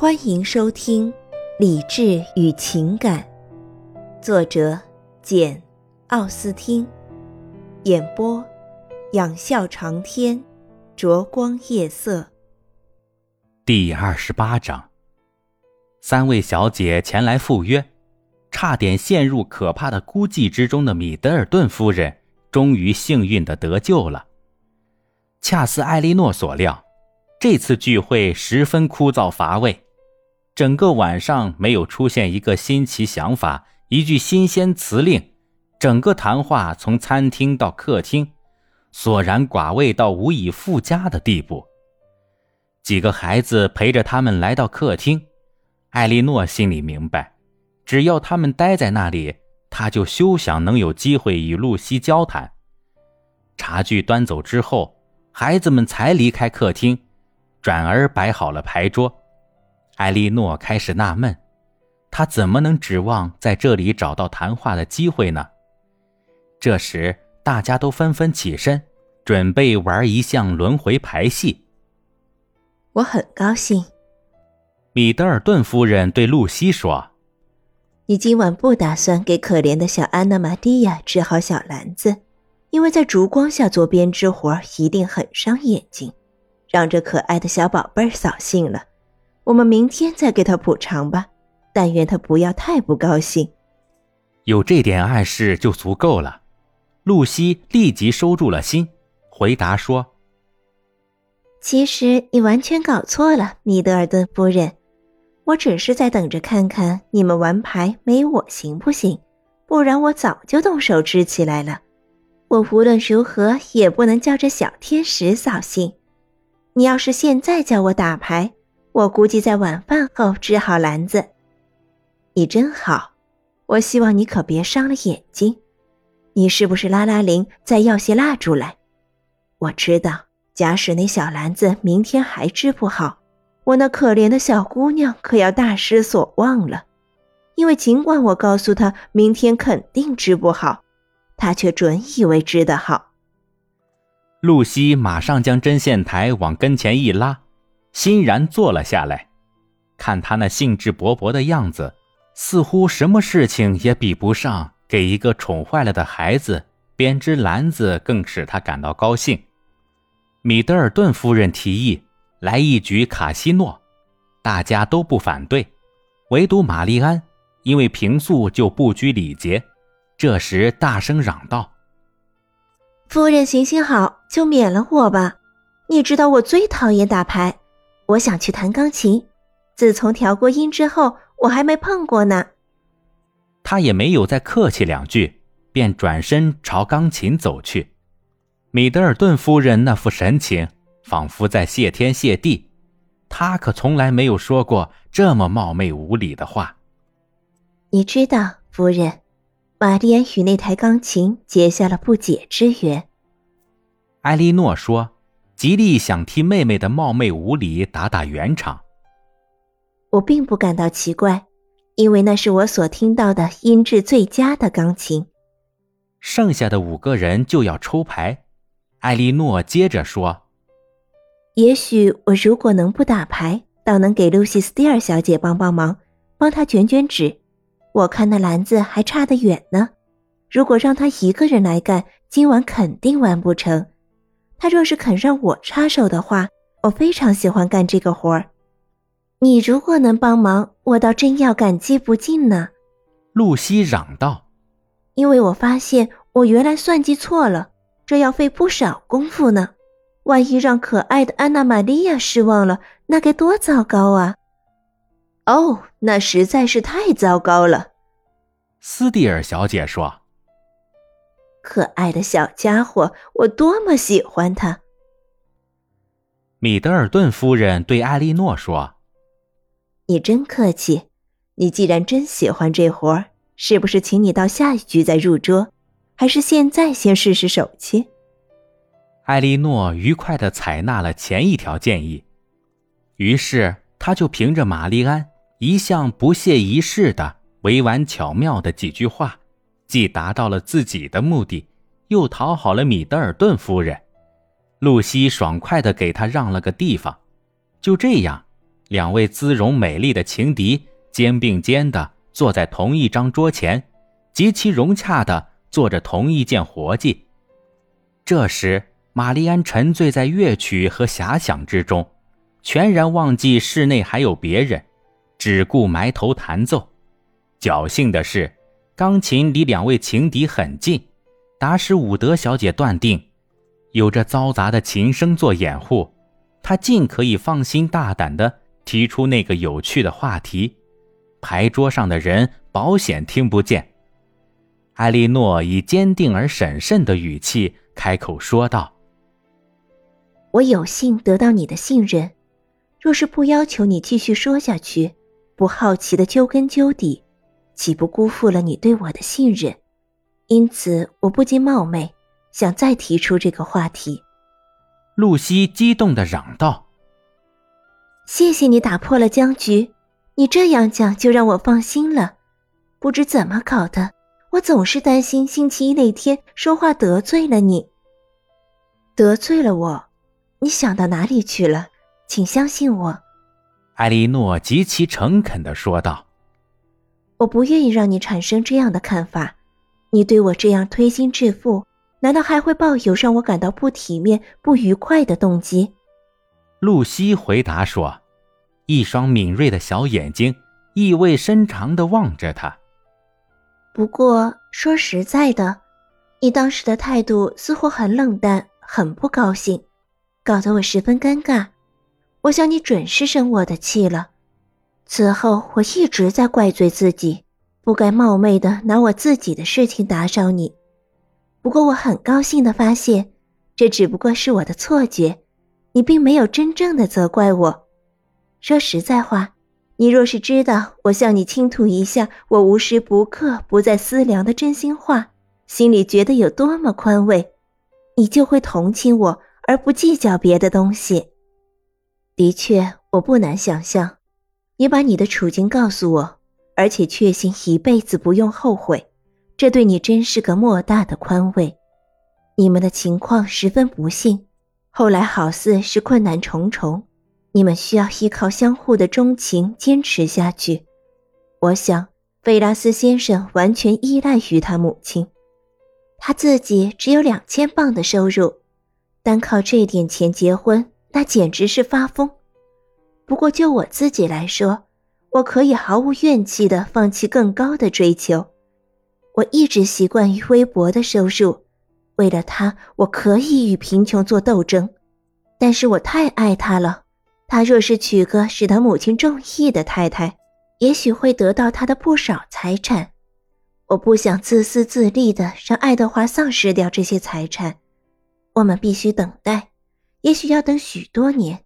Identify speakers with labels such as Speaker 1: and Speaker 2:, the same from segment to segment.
Speaker 1: 欢迎收听《理智与情感》，作者简·奥斯汀，演播仰笑长天，灼光夜色。
Speaker 2: 第二十八章，三位小姐前来赴约，差点陷入可怕的孤寂之中的米德尔顿夫人，终于幸运的得救了。恰似艾莉诺所料。这次聚会十分枯燥乏味，整个晚上没有出现一个新奇想法，一句新鲜词令。整个谈话从餐厅到客厅，索然寡味到无以复加的地步。几个孩子陪着他们来到客厅，艾莉诺心里明白，只要他们待在那里，他就休想能有机会与露西交谈。茶具端走之后，孩子们才离开客厅。转而摆好了牌桌，艾莉诺开始纳闷：她怎么能指望在这里找到谈话的机会呢？这时，大家都纷纷起身，准备玩一项轮回牌戏。
Speaker 1: 我很高兴，
Speaker 2: 米德尔顿夫人对露西说：“
Speaker 1: 你今晚不打算给可怜的小安娜·玛蒂亚织好小篮子，因为在烛光下做编织活一定很伤眼睛。”让这可爱的小宝贝儿扫兴了，我们明天再给他补偿吧。但愿他不要太不高兴。
Speaker 2: 有这点暗示就足够了。露西立即收住了心，回答说：“
Speaker 1: 其实你完全搞错了，米德尔顿夫人。我只是在等着看看你们玩牌没我行不行？不然我早就动手支起来了。我无论如何也不能叫这小天使扫兴。”你要是现在叫我打牌，我估计在晚饭后织好篮子。你真好，我希望你可别伤了眼睛。你是不是拉拉铃，再要些蜡烛来？我知道，假使那小篮子明天还织不好，我那可怜的小姑娘可要大失所望了。因为尽管我告诉她明天肯定织不好，她却准以为织得好。
Speaker 2: 露西马上将针线台往跟前一拉，欣然坐了下来。看他那兴致勃勃的样子，似乎什么事情也比不上给一个宠坏了的孩子编织篮子更使他感到高兴。米德尔顿夫人提议来一局卡西诺，大家都不反对，唯独玛丽安因为平素就不拘礼节，这时大声嚷道。
Speaker 1: 夫人，行行好，就免了我吧。你知道我最讨厌打牌，我想去弹钢琴。自从调过音之后，我还没碰过呢。
Speaker 2: 他也没有再客气两句，便转身朝钢琴走去。米德尔顿夫人那副神情，仿佛在谢天谢地。他可从来没有说过这么冒昧无礼的话。
Speaker 1: 你知道，夫人。玛丽安与那台钢琴结下了不解之缘。
Speaker 2: 埃莉诺说：“极力想替妹妹的冒昧无礼打打圆场。”
Speaker 1: 我并不感到奇怪，因为那是我所听到的音质最佳的钢琴。
Speaker 2: 剩下的五个人就要抽牌。艾莉诺接着说：“
Speaker 1: 也许我如果能不打牌，倒能给露西·斯蒂尔小姐帮帮忙，帮她卷卷纸。”我看那篮子还差得远呢，如果让她一个人来干，今晚肯定完不成。他若是肯让我插手的话，我非常喜欢干这个活儿。你如果能帮忙，我倒真要感激不尽呢。”
Speaker 2: 露西嚷道，“
Speaker 1: 因为我发现我原来算计错了，这要费不少功夫呢。万一让可爱的安娜·玛利亚失望了，那该多糟糕啊！”哦，那实在是太糟糕了，
Speaker 2: 斯蒂尔小姐说。
Speaker 1: 可爱的小家伙，我多么喜欢他！
Speaker 2: 米德尔顿夫人对艾莉诺说：“
Speaker 1: 你真客气。你既然真喜欢这活儿，是不是请你到下一局再入桌，还是现在先试试手气？”
Speaker 2: 艾莉诺愉快的采纳了前一条建议，于是他就凭着玛丽安。一向不屑一试的委婉巧妙的几句话，既达到了自己的目的，又讨好了米德尔顿夫人。露西爽快的给他让了个地方，就这样，两位姿容美丽的情敌肩并肩的坐在同一张桌前，极其融洽的做着同一件活计。这时，玛丽安沉醉在乐曲和遐想之中，全然忘记室内还有别人，只顾埋头弹奏。侥幸的是，钢琴离两位情敌很近，达使伍德小姐断定，有着嘈杂的琴声做掩护，她尽可以放心大胆地提出那个有趣的话题。牌桌上的人保险听不见。艾莉诺以坚定而审慎的语气开口说道：“
Speaker 1: 我有幸得到你的信任，若是不要求你继续说下去，不好奇的究根究底。”岂不辜负了你对我的信任？因此，我不禁冒昧，想再提出这个话题。
Speaker 2: 露西激动的嚷道：“
Speaker 1: 谢谢你打破了僵局，你这样讲就让我放心了。不知怎么搞的，我总是担心星期一那天说话得罪了你。得罪了我？你想到哪里去了？请相信我。”
Speaker 2: 艾莉诺极其诚恳的说道。
Speaker 1: 我不愿意让你产生这样的看法，你对我这样推心置腹，难道还会抱有让我感到不体面、不愉快的动机？
Speaker 2: 露西回答说，一双敏锐的小眼睛意味深长地望着他。
Speaker 1: 不过说实在的，你当时的态度似乎很冷淡，很不高兴，搞得我十分尴尬。我想你准是生我的气了。此后，我一直在怪罪自己，不该冒昧的拿我自己的事情打扰你。不过，我很高兴的发现，这只不过是我的错觉，你并没有真正的责怪我。说实在话，你若是知道我向你倾吐一下我无时不刻不在思量的真心话，心里觉得有多么宽慰，你就会同情我，而不计较别的东西。的确，我不难想象。你把你的处境告诉我，而且确信一辈子不用后悔，这对你真是个莫大的宽慰。你们的情况十分不幸，后来好似是困难重重，你们需要依靠相互的钟情坚持下去。我想，费拉斯先生完全依赖于他母亲，他自己只有两千磅的收入，单靠这点钱结婚，那简直是发疯。不过，就我自己来说，我可以毫无怨气的放弃更高的追求。我一直习惯于微薄的收入，为了他，我可以与贫穷做斗争。但是我太爱他了，他若是娶个使他母亲中意的太太，也许会得到他的不少财产。我不想自私自利的让爱德华丧失掉这些财产。我们必须等待，也许要等许多年。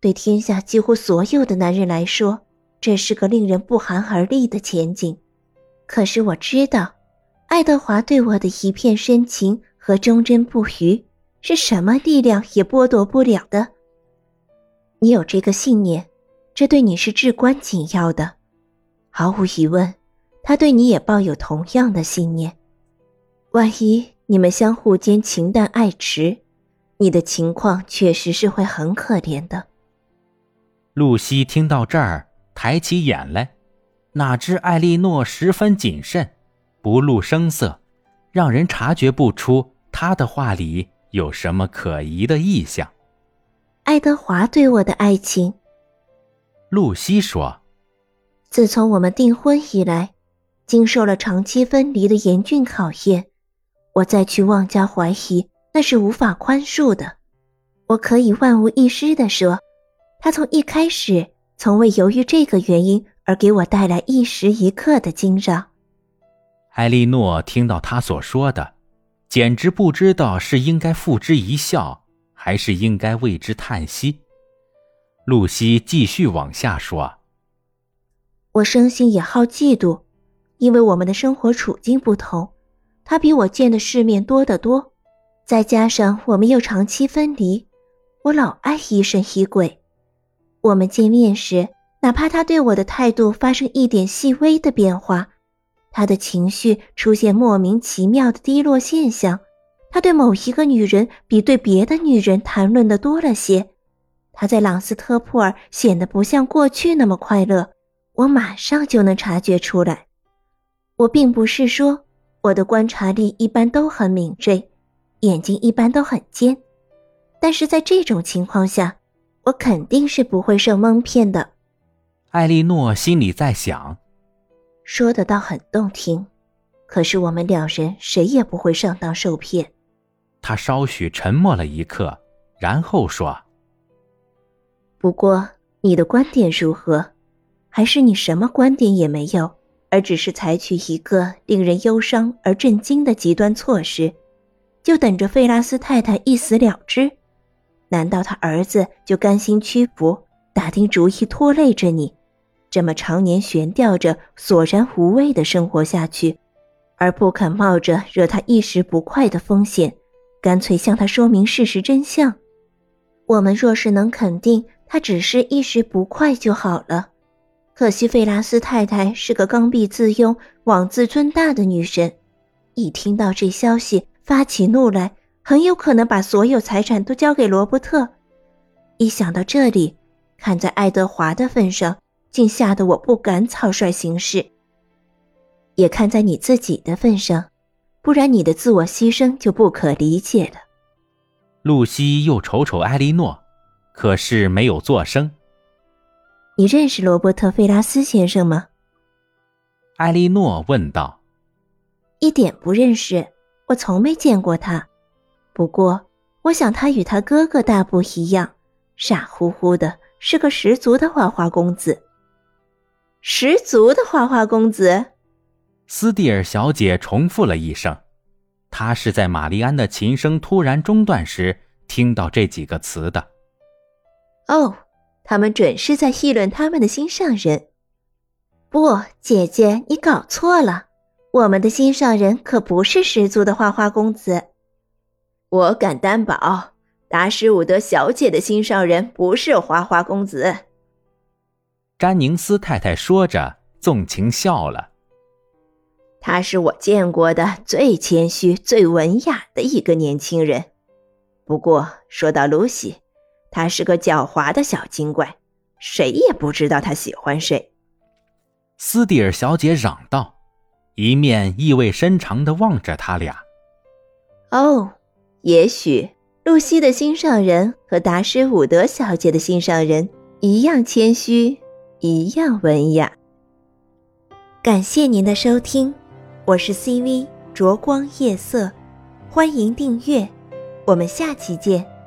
Speaker 1: 对天下几乎所有的男人来说，这是个令人不寒而栗的前景。可是我知道，爱德华对我的一片深情和忠贞不渝，是什么力量也剥夺不了的。你有这个信念，这对你是至关紧要的。毫无疑问，他对你也抱有同样的信念。万一你们相互间情淡爱迟，你的情况确实是会很可怜的。
Speaker 2: 露西听到这儿，抬起眼来，哪知艾莉诺十分谨慎，不露声色，让人察觉不出她的话里有什么可疑的意象。
Speaker 1: 爱德华对我的爱情，
Speaker 2: 露西说：“
Speaker 1: 自从我们订婚以来，经受了长期分离的严峻考验，我再去妄加怀疑，那是无法宽恕的。我可以万无一失地说。”他从一开始从未由于这个原因而给我带来一时一刻的惊扰。
Speaker 2: 艾莉诺听到他所说的，简直不知道是应该付之一笑，还是应该为之叹息。露西继续往下说：“
Speaker 1: 我生性也好嫉妒，因为我们的生活处境不同，他比我见的世面多得多，再加上我们又长期分离，我老爱疑神疑鬼。”我们见面时，哪怕他对我的态度发生一点细微的变化，他的情绪出现莫名其妙的低落现象，他对某一个女人比对别的女人谈论的多了些，他在朗斯特普尔显得不像过去那么快乐，我马上就能察觉出来。我并不是说我的观察力一般都很敏锐，眼睛一般都很尖，但是在这种情况下，我肯定是不会受蒙骗的。
Speaker 2: 艾莉诺心里在想，
Speaker 1: 说的倒很动听，可是我们两人谁也不会上当受骗。
Speaker 2: 他稍许沉默了一刻，然后说。
Speaker 1: 不过，你的观点如何？还是你什么观点也没有，而只是采取一个令人忧伤而震惊的极端措施，就等着费拉斯太太一死了之？难道他儿子就甘心屈服，打定主意拖累着你，这么常年悬吊着索然无味的生活下去，而不肯冒着惹他一时不快的风险，干脆向他说明事实真相？我们若是能肯定。他只是一时不快就好了，可惜费拉斯太太是个刚愎自用、妄自尊大的女神，一听到这消息发起怒来，很有可能把所有财产都交给罗伯特。一想到这里，看在爱德华的份上，竟吓得我不敢草率行事。也看在你自己的份上，不然你的自我牺牲就不可理解了。
Speaker 2: 露西又瞅瞅艾莉诺。可是没有作声。
Speaker 1: 你认识罗伯特·费拉斯先生吗？
Speaker 2: 艾莉诺问道。
Speaker 1: 一点不认识，我从没见过他。不过，我想他与他哥哥大不一样，傻乎乎的，是个十足的花花公子。十足的花花公子，
Speaker 2: 斯蒂尔小姐重复了一声。她是在玛丽安的琴声突然中断时听到这几个词的。
Speaker 1: 哦，他们准是在议论他们的心上人。不，姐姐，你搞错了，我们的心上人可不是十足的花花公子。我敢担保，达什伍德小姐的心上人不是花花公子。
Speaker 2: 詹宁斯太太说着，纵情笑了。
Speaker 1: 他是我见过的最谦虚、最文雅的一个年轻人。不过，说到露西。她是个狡猾的小精怪，谁也不知道她喜欢谁。
Speaker 2: 斯蒂尔小姐嚷道，一面意味深长的望着他俩。
Speaker 1: 哦，也许露西的心上人和达什伍德小姐的心上人一样谦虚，一样文雅。感谢您的收听，我是 CV 灼光夜色，欢迎订阅，我们下期见。